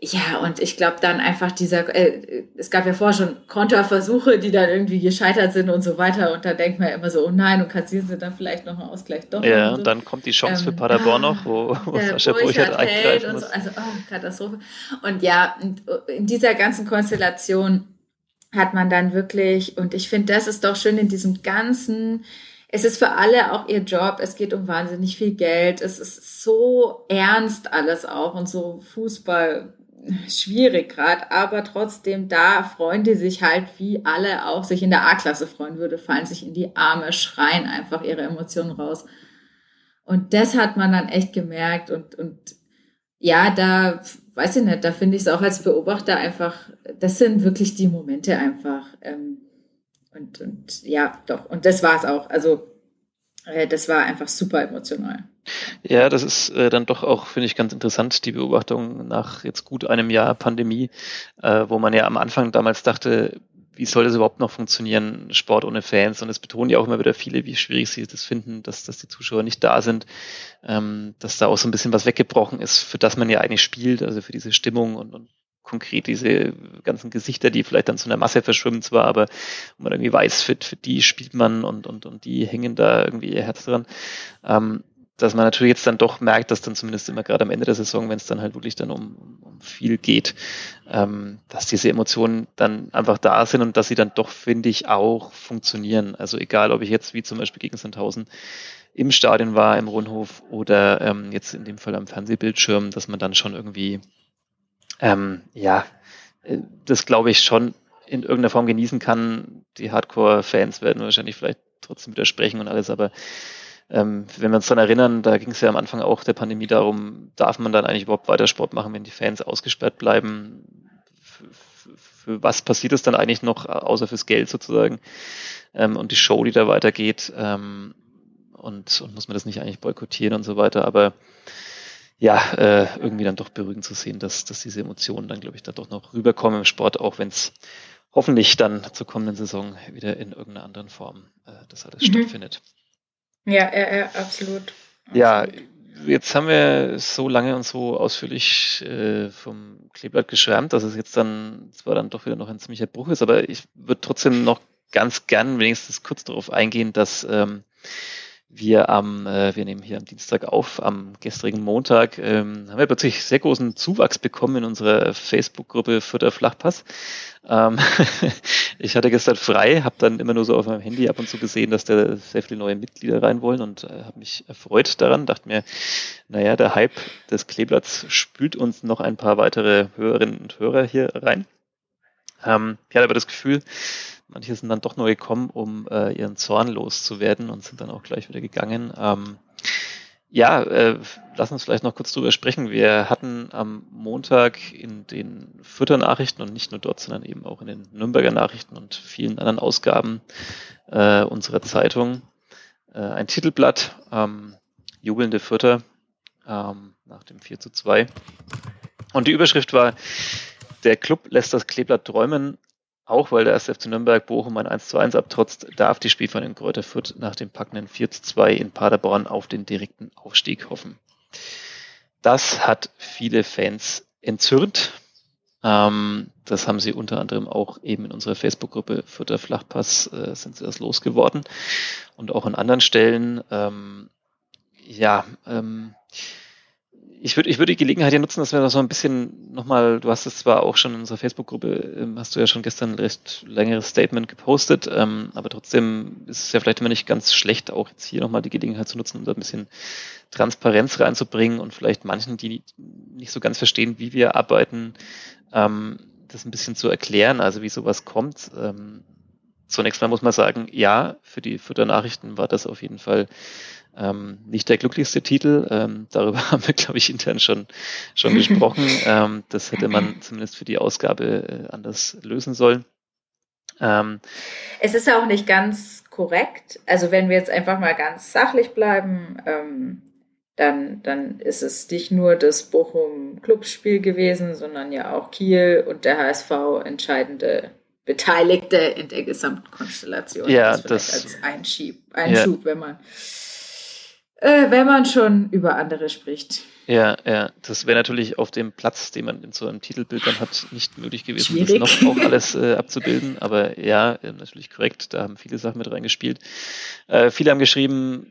Ja, und ich glaube dann einfach dieser, äh, es gab ja vorher schon Konterversuche, die dann irgendwie gescheitert sind und so weiter. Und da denkt man ja immer so, oh nein, und kassieren sie dann vielleicht noch einen Ausgleich doch. Ja, und, so. dann kommt die Chance ähm, für Paderborn ah, noch, wo, wo Sascha Burchert eingreifen muss. So. Also, oh, Katastrophe. Und ja, in dieser ganzen Konstellation hat man dann wirklich, und ich finde, das ist doch schön in diesem ganzen, es ist für alle auch ihr Job, es geht um wahnsinnig viel Geld, es ist so ernst alles auch und so Fußball schwierig gerade, aber trotzdem da freuen die sich halt, wie alle auch sich in der A-Klasse freuen würde, fallen sich in die Arme, schreien einfach ihre Emotionen raus. Und das hat man dann echt gemerkt und, und ja, da weiß ich nicht, da finde ich es auch als Beobachter einfach, das sind wirklich die Momente einfach. Ähm, und, und ja, doch, und das war es auch. Also äh, das war einfach super emotional. Ja, das ist äh, dann doch auch, finde ich, ganz interessant, die Beobachtung nach jetzt gut einem Jahr Pandemie, äh, wo man ja am Anfang damals dachte, wie soll das überhaupt noch funktionieren, Sport ohne Fans? Und es betonen ja auch immer wieder viele, wie schwierig sie das finden, dass, dass die Zuschauer nicht da sind, ähm, dass da auch so ein bisschen was weggebrochen ist, für das man ja eigentlich spielt, also für diese Stimmung und, und konkret diese ganzen Gesichter, die vielleicht dann zu einer Masse verschwimmen zwar, aber man irgendwie weiß, für, für die spielt man und, und, und die hängen da irgendwie ihr Herz dran. Ähm, dass man natürlich jetzt dann doch merkt, dass dann zumindest immer gerade am Ende der Saison, wenn es dann halt wirklich dann um, um viel geht, ähm, dass diese Emotionen dann einfach da sind und dass sie dann doch, finde ich, auch funktionieren. Also egal, ob ich jetzt wie zum Beispiel gegen Sandhausen im Stadion war, im Rundhof oder ähm, jetzt in dem Fall am Fernsehbildschirm, dass man dann schon irgendwie ähm, ja, äh, das glaube ich schon in irgendeiner Form genießen kann. Die Hardcore-Fans werden wahrscheinlich vielleicht trotzdem widersprechen und alles, aber ähm, wenn wir uns dann erinnern, da ging es ja am Anfang auch der Pandemie darum, darf man dann eigentlich überhaupt weiter Sport machen, wenn die Fans ausgesperrt bleiben? Für, für was passiert es dann eigentlich noch, außer fürs Geld sozusagen? Ähm, und die Show, die da weitergeht, ähm, und, und muss man das nicht eigentlich boykottieren und so weiter, aber ja, äh, irgendwie dann doch beruhigend zu sehen, dass, dass diese Emotionen dann, glaube ich, da doch noch rüberkommen im Sport, auch wenn es hoffentlich dann zur kommenden Saison wieder in irgendeiner anderen Form äh, das alles mhm. stattfindet. Ja, ja, ja, absolut. Ja, jetzt haben wir so lange und so ausführlich äh, vom Kleeblatt geschwärmt, dass es jetzt dann zwar dann doch wieder noch ein ziemlicher Bruch ist, aber ich würde trotzdem noch ganz gern wenigstens kurz darauf eingehen, dass ähm, wir am, äh, wir nehmen hier am Dienstag auf, am gestrigen Montag, ähm, haben wir plötzlich sehr großen Zuwachs bekommen in unserer Facebook-Gruppe Fürther Flachpass. Ähm, ich hatte gestern frei, habe dann immer nur so auf meinem Handy ab und zu gesehen, dass da sehr viele neue Mitglieder rein wollen und äh, habe mich erfreut daran, dachte mir, naja, der Hype des Kleeblatts spült uns noch ein paar weitere Hörerinnen und Hörer hier rein. Ähm, ich hatte aber das Gefühl, Manche sind dann doch nur gekommen, um äh, ihren Zorn loszuwerden und sind dann auch gleich wieder gegangen. Ähm, ja, äh, lass uns vielleicht noch kurz drüber sprechen. Wir hatten am Montag in den Fürther Nachrichten und nicht nur dort, sondern eben auch in den Nürnberger Nachrichten und vielen anderen Ausgaben äh, unserer Zeitung äh, ein Titelblatt, ähm, Jubelnde Fürther, ähm, nach dem 4 zu 2. Und die Überschrift war, der Club lässt das Kleeblatt träumen, auch weil der erste FC Nürnberg Bochum ein 1 zu 1 abtrotzt, darf die Spielvereinigung Kräuter Fürth nach dem packenden 4 zu 2 in Paderborn auf den direkten Aufstieg hoffen. Das hat viele Fans entzürnt. Ähm, das haben sie unter anderem auch eben in unserer Facebook-Gruppe Fürther Flachpass äh, sind sie das losgeworden und auch an anderen Stellen. Ähm, ja, ähm, ich würde ich würde die Gelegenheit hier nutzen, dass wir noch so ein bisschen nochmal, du hast es zwar auch schon in unserer Facebook-Gruppe, ähm, hast du ja schon gestern ein recht längeres Statement gepostet, ähm, aber trotzdem ist es ja vielleicht immer nicht ganz schlecht, auch jetzt hier nochmal die Gelegenheit zu nutzen, um da ein bisschen Transparenz reinzubringen und vielleicht manchen, die nicht so ganz verstehen, wie wir arbeiten, ähm, das ein bisschen zu erklären, also wie sowas kommt. Ähm, zunächst mal muss man sagen, ja, für die Futternachrichten war das auf jeden Fall ähm, nicht der glücklichste Titel. Ähm, darüber haben wir, glaube ich, intern schon, schon gesprochen. Ähm, das hätte man zumindest für die Ausgabe äh, anders lösen sollen. Ähm, es ist auch nicht ganz korrekt. Also wenn wir jetzt einfach mal ganz sachlich bleiben, ähm, dann, dann ist es nicht nur das Bochum-Clubspiel gewesen, sondern ja auch Kiel und der HSV entscheidende Beteiligte in der gesamten Konstellation. Ja, das, das als Einschieb, Einschub, ja. wenn man äh, wenn man schon über andere spricht. Ja, ja, das wäre natürlich auf dem Platz, den man in so einem Titelbild dann hat, nicht möglich gewesen, Schwierig. das noch auch alles äh, abzubilden. Aber ja, äh, natürlich korrekt, da haben viele Sachen mit reingespielt. Äh, viele haben geschrieben,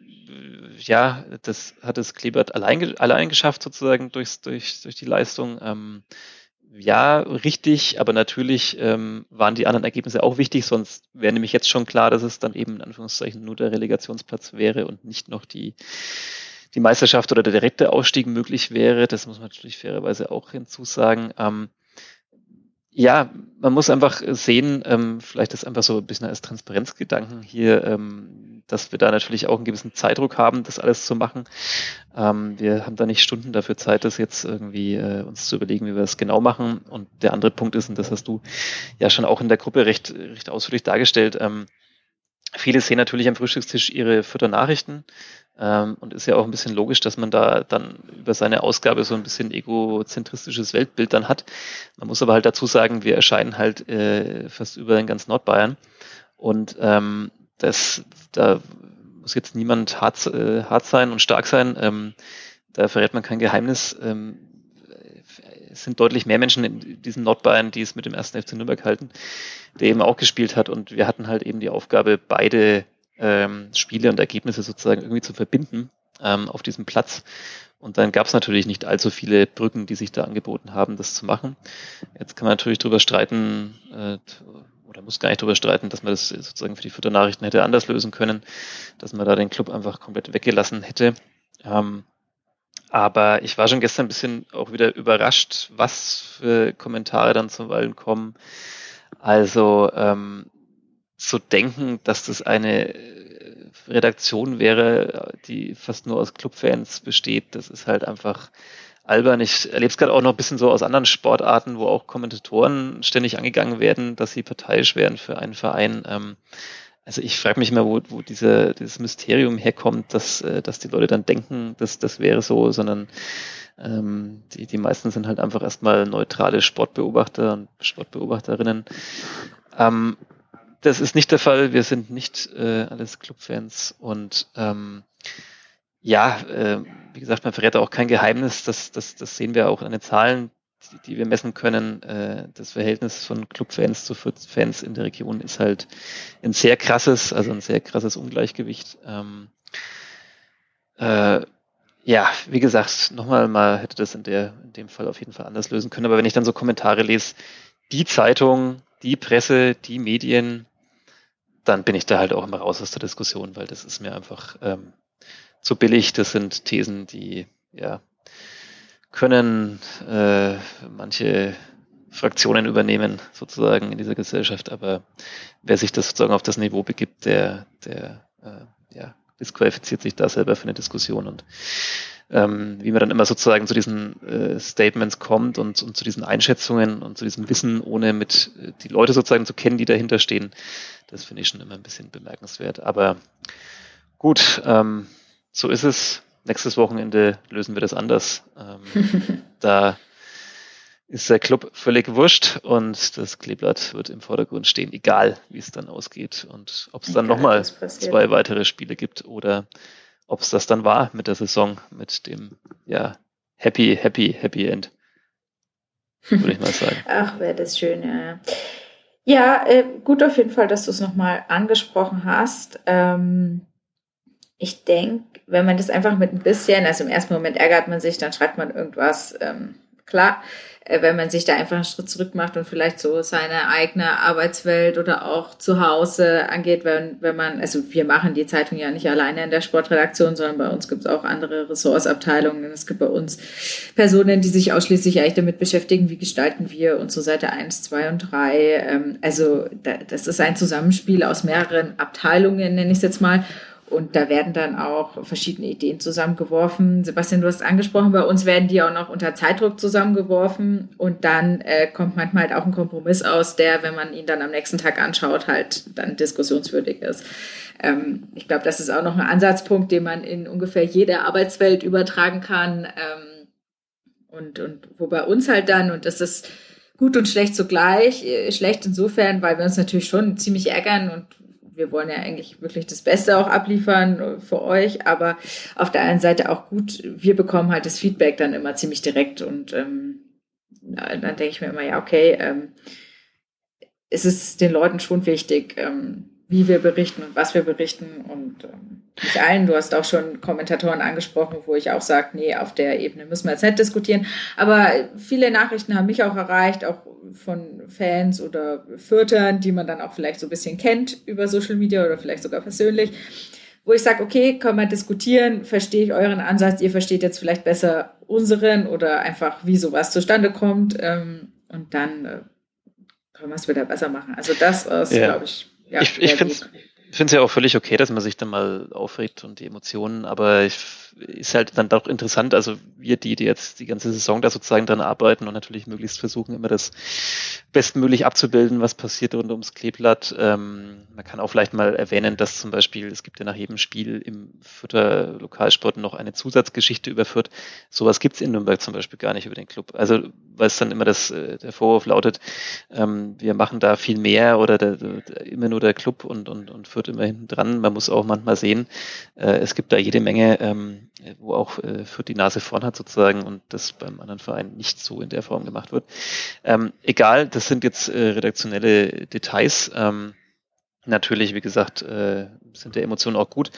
ja, das hat es Klebert allein, allein geschafft, sozusagen durchs, durch, durch die Leistung. Ähm, ja, richtig, aber natürlich ähm, waren die anderen Ergebnisse auch wichtig, sonst wäre nämlich jetzt schon klar, dass es dann eben in Anführungszeichen nur der Relegationsplatz wäre und nicht noch die, die Meisterschaft oder der direkte Ausstieg möglich wäre. Das muss man natürlich fairerweise auch hinzusagen. Ähm, ja, man muss einfach sehen, ähm, vielleicht ist einfach so ein bisschen als Transparenzgedanken hier, ähm, dass wir da natürlich auch einen gewissen Zeitdruck haben, das alles zu machen. Ähm, wir haben da nicht Stunden dafür Zeit, das jetzt irgendwie äh, uns zu überlegen, wie wir das genau machen. Und der andere Punkt ist, und das hast du ja schon auch in der Gruppe recht, recht ausführlich dargestellt, ähm, Viele sehen natürlich am Frühstückstisch ihre Fütternachrichten ähm, und ist ja auch ein bisschen logisch, dass man da dann über seine Ausgabe so ein bisschen egozentristisches Weltbild dann hat. Man muss aber halt dazu sagen, wir erscheinen halt äh, fast über in ganz Nordbayern und ähm, das, da muss jetzt niemand hart, äh, hart sein und stark sein. Ähm, da verrät man kein Geheimnis. Ähm, es sind deutlich mehr Menschen in diesen Nordbayern, die es mit dem ersten FC Nürnberg halten, der eben auch gespielt hat. Und wir hatten halt eben die Aufgabe, beide ähm, Spiele und Ergebnisse sozusagen irgendwie zu verbinden ähm, auf diesem Platz. Und dann gab es natürlich nicht allzu viele Brücken, die sich da angeboten haben, das zu machen. Jetzt kann man natürlich darüber streiten, äh, oder muss gar nicht darüber streiten, dass man das sozusagen für die Futternachrichten hätte anders lösen können, dass man da den Club einfach komplett weggelassen hätte. Ähm, aber ich war schon gestern ein bisschen auch wieder überrascht, was für Kommentare dann zum Wallen kommen. Also ähm, zu denken, dass das eine äh, Redaktion wäre, die fast nur aus Clubfans besteht, das ist halt einfach albern. Ich erlebe es gerade auch noch ein bisschen so aus anderen Sportarten, wo auch Kommentatoren ständig angegangen werden, dass sie parteiisch wären für einen Verein. Ähm, also ich frage mich immer, wo, wo diese, dieses Mysterium herkommt, dass, äh, dass die Leute dann denken, dass das wäre so, sondern ähm, die, die meisten sind halt einfach erstmal neutrale Sportbeobachter und Sportbeobachterinnen. Ähm, das ist nicht der Fall. Wir sind nicht äh, alles Clubfans und ähm, ja, äh, wie gesagt, man verrät auch kein Geheimnis. Das, das, das sehen wir auch an den Zahlen die, die wir messen können, äh, das Verhältnis von Clubfans zu Fans in der Region ist halt ein sehr krasses, also ein sehr krasses Ungleichgewicht. Ähm, äh, ja, wie gesagt, nochmal mal hätte das in der in dem Fall auf jeden Fall anders lösen können. Aber wenn ich dann so Kommentare lese, die Zeitung, die Presse, die Medien, dann bin ich da halt auch immer raus aus der Diskussion, weil das ist mir einfach ähm, zu billig. Das sind Thesen, die ja können äh, manche Fraktionen übernehmen, sozusagen in dieser Gesellschaft. Aber wer sich das sozusagen auf das Niveau begibt, der, der äh, ja, disqualifiziert sich da selber für eine Diskussion. Und ähm, wie man dann immer sozusagen zu diesen äh, Statements kommt und, und zu diesen Einschätzungen und zu diesem Wissen, ohne mit äh, die Leute sozusagen zu kennen, die dahinter stehen, das finde ich schon immer ein bisschen bemerkenswert. Aber gut, ähm, so ist es nächstes Wochenende lösen wir das anders. Ähm, da ist der Club völlig wurscht und das Kleeblatt wird im Vordergrund stehen, egal wie es dann ausgeht und ob es dann nochmal zwei weitere Spiele gibt oder ob es das dann war mit der Saison, mit dem ja happy, happy, happy End. Würde ich mal sagen. Ach, wäre das schön, ja. Ja, äh, gut auf jeden Fall, dass du es nochmal angesprochen hast. Ähm, ich denke, wenn man das einfach mit ein bisschen, also im ersten Moment ärgert man sich, dann schreibt man irgendwas, ähm, klar, äh, wenn man sich da einfach einen Schritt zurück macht und vielleicht so seine eigene Arbeitswelt oder auch zu Hause angeht, wenn, wenn man, also wir machen die Zeitung ja nicht alleine in der Sportredaktion, sondern bei uns gibt es auch andere Ressortsabteilungen. Es gibt bei uns Personen, die sich ausschließlich eigentlich damit beschäftigen, wie gestalten wir unsere Seite 1, 2 und 3. Ähm, also da, das ist ein Zusammenspiel aus mehreren Abteilungen, nenne ich es jetzt mal. Und da werden dann auch verschiedene Ideen zusammengeworfen. Sebastian, du hast angesprochen, bei uns werden die auch noch unter Zeitdruck zusammengeworfen und dann äh, kommt manchmal halt auch ein Kompromiss aus, der, wenn man ihn dann am nächsten Tag anschaut, halt dann diskussionswürdig ist. Ähm, ich glaube, das ist auch noch ein Ansatzpunkt, den man in ungefähr jede Arbeitswelt übertragen kann. Ähm, und, und wo bei uns halt dann, und das ist gut und schlecht zugleich, äh, schlecht insofern, weil wir uns natürlich schon ziemlich ärgern und wir wollen ja eigentlich wirklich das Beste auch abliefern für euch, aber auf der einen Seite auch gut, wir bekommen halt das Feedback dann immer ziemlich direkt und ähm, dann denke ich mir immer, ja, okay, ähm, es ist den Leuten schon wichtig, ähm, wie wir berichten und was wir berichten und ähm, nicht allen. Du hast auch schon Kommentatoren angesprochen, wo ich auch sage, nee, auf der Ebene müssen wir jetzt nicht diskutieren. Aber viele Nachrichten haben mich auch erreicht, auch von Fans oder Fürtern, die man dann auch vielleicht so ein bisschen kennt über Social Media oder vielleicht sogar persönlich, wo ich sage, okay, können wir diskutieren, verstehe ich euren Ansatz, ihr versteht jetzt vielleicht besser unseren oder einfach, wie sowas zustande kommt. Ähm, und dann äh, können wir es wieder besser machen. Also das ist, ja. glaube ich, ja, ich, ich finde es ja auch völlig okay, dass man sich dann mal aufregt und die Emotionen, aber ich ist halt dann doch interessant, also wir, die, die jetzt die ganze Saison da sozusagen dran arbeiten und natürlich möglichst versuchen, immer das bestmöglich abzubilden, was passiert rund ums Kleeblatt. Ähm, man kann auch vielleicht mal erwähnen, dass zum Beispiel, es gibt ja nach jedem Spiel im Fürther Lokalsport noch eine Zusatzgeschichte überführt. Sowas gibt's in Nürnberg zum Beispiel gar nicht über den Club. Also, weil es dann immer das, äh, der Vorwurf lautet, ähm, wir machen da viel mehr oder der, der, immer nur der Club und, und, und führt immer hinten dran. Man muss auch manchmal sehen, äh, es gibt da jede Menge ähm, äh, wo auch äh, für die Nase vorn hat sozusagen und das beim anderen Verein nicht so in der Form gemacht wird. Ähm, egal, das sind jetzt äh, redaktionelle Details. Ähm, natürlich, wie gesagt, äh, sind der Emotionen auch gut.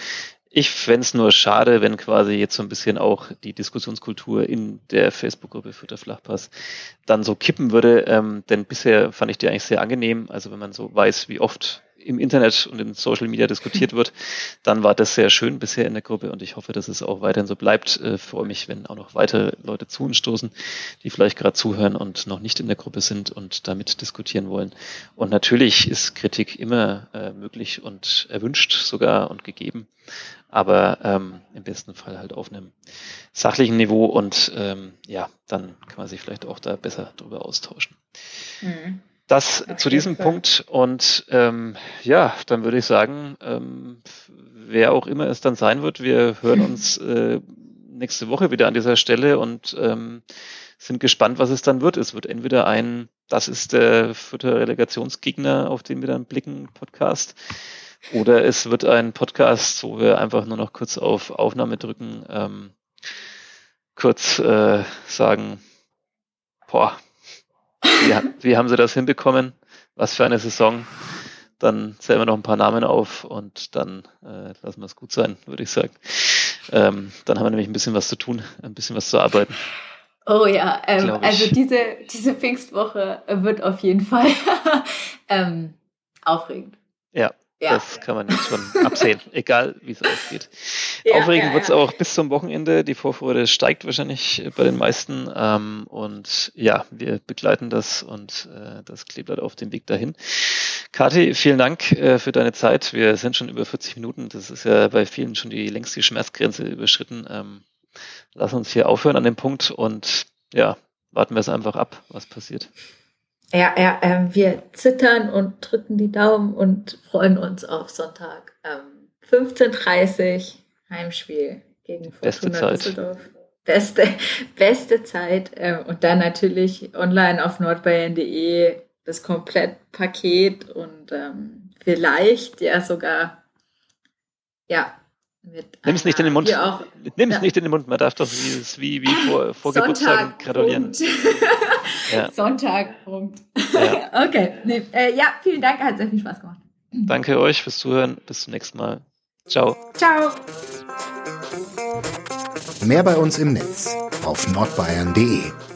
Ich fände es nur schade, wenn quasi jetzt so ein bisschen auch die Diskussionskultur in der Facebook-Gruppe für der Flachpass dann so kippen würde. Ähm, denn bisher fand ich die eigentlich sehr angenehm. Also wenn man so weiß, wie oft im Internet und in Social Media diskutiert wird, dann war das sehr schön bisher in der Gruppe und ich hoffe, dass es auch weiterhin so bleibt. Äh, freue mich, wenn auch noch weitere Leute zu uns stoßen, die vielleicht gerade zuhören und noch nicht in der Gruppe sind und damit diskutieren wollen. Und natürlich ist Kritik immer äh, möglich und erwünscht sogar und gegeben, aber ähm, im besten Fall halt auf einem sachlichen Niveau und ähm, ja, dann kann man sich vielleicht auch da besser drüber austauschen. Mhm. Das Auf zu diesem. Punkt und ähm, ja, dann würde ich sagen, ähm, wer auch immer es dann sein wird, wir hören uns äh, nächste Woche wieder an dieser Stelle und ähm, sind gespannt, was es dann wird. Es wird entweder ein, das ist der vierte Relegationsgegner, auf den wir dann blicken, Podcast, oder es wird ein Podcast, wo wir einfach nur noch kurz auf Aufnahme drücken, ähm, kurz äh, sagen, boah, wie, wie haben sie das hinbekommen? Was für eine Saison? Dann zählen wir noch ein paar Namen auf und dann äh, lassen wir es gut sein, würde ich sagen. Ähm, dann haben wir nämlich ein bisschen was zu tun, ein bisschen was zu arbeiten. Oh ja, ähm, also diese, diese Pfingstwoche wird auf jeden Fall ähm, aufregend. Ja, ja. Das kann man jetzt schon absehen, egal wie es ausgeht. Ja, Aufregend ja, wird es auch bis zum Wochenende. Die Vorfreude steigt wahrscheinlich bei den meisten. Ähm, und ja, wir begleiten das und äh, das Kleeblatt auf dem Weg dahin. Kathi, vielen Dank äh, für deine Zeit. Wir sind schon über 40 Minuten. Das ist ja bei vielen schon die längste Schmerzgrenze überschritten. Ähm, lass uns hier aufhören an dem Punkt und ja, warten wir es einfach ab, was passiert. Ja, ja, ähm, wir zittern und drücken die Daumen und freuen uns auf Sonntag. Ähm, 15.30 Heimspiel gegen Fortuna Düsseldorf. Beste, beste Zeit. Ähm, und dann natürlich online auf nordbayern.de das Komplettpaket und ähm, vielleicht ja sogar ja Nimm es nicht in den Mund. Nimm es ja. nicht in den Mund. Man darf doch wie, wie, wie vor, vor Geburtstagen gratulieren. ja. Sonntag, Punkt. Ja. okay. Nee, äh, ja, vielen Dank. Hat sehr viel Spaß gemacht. Danke euch fürs Zuhören. Bis zum nächsten Mal. Ciao. Ciao. Mehr bei uns im Netz auf nordbayern.de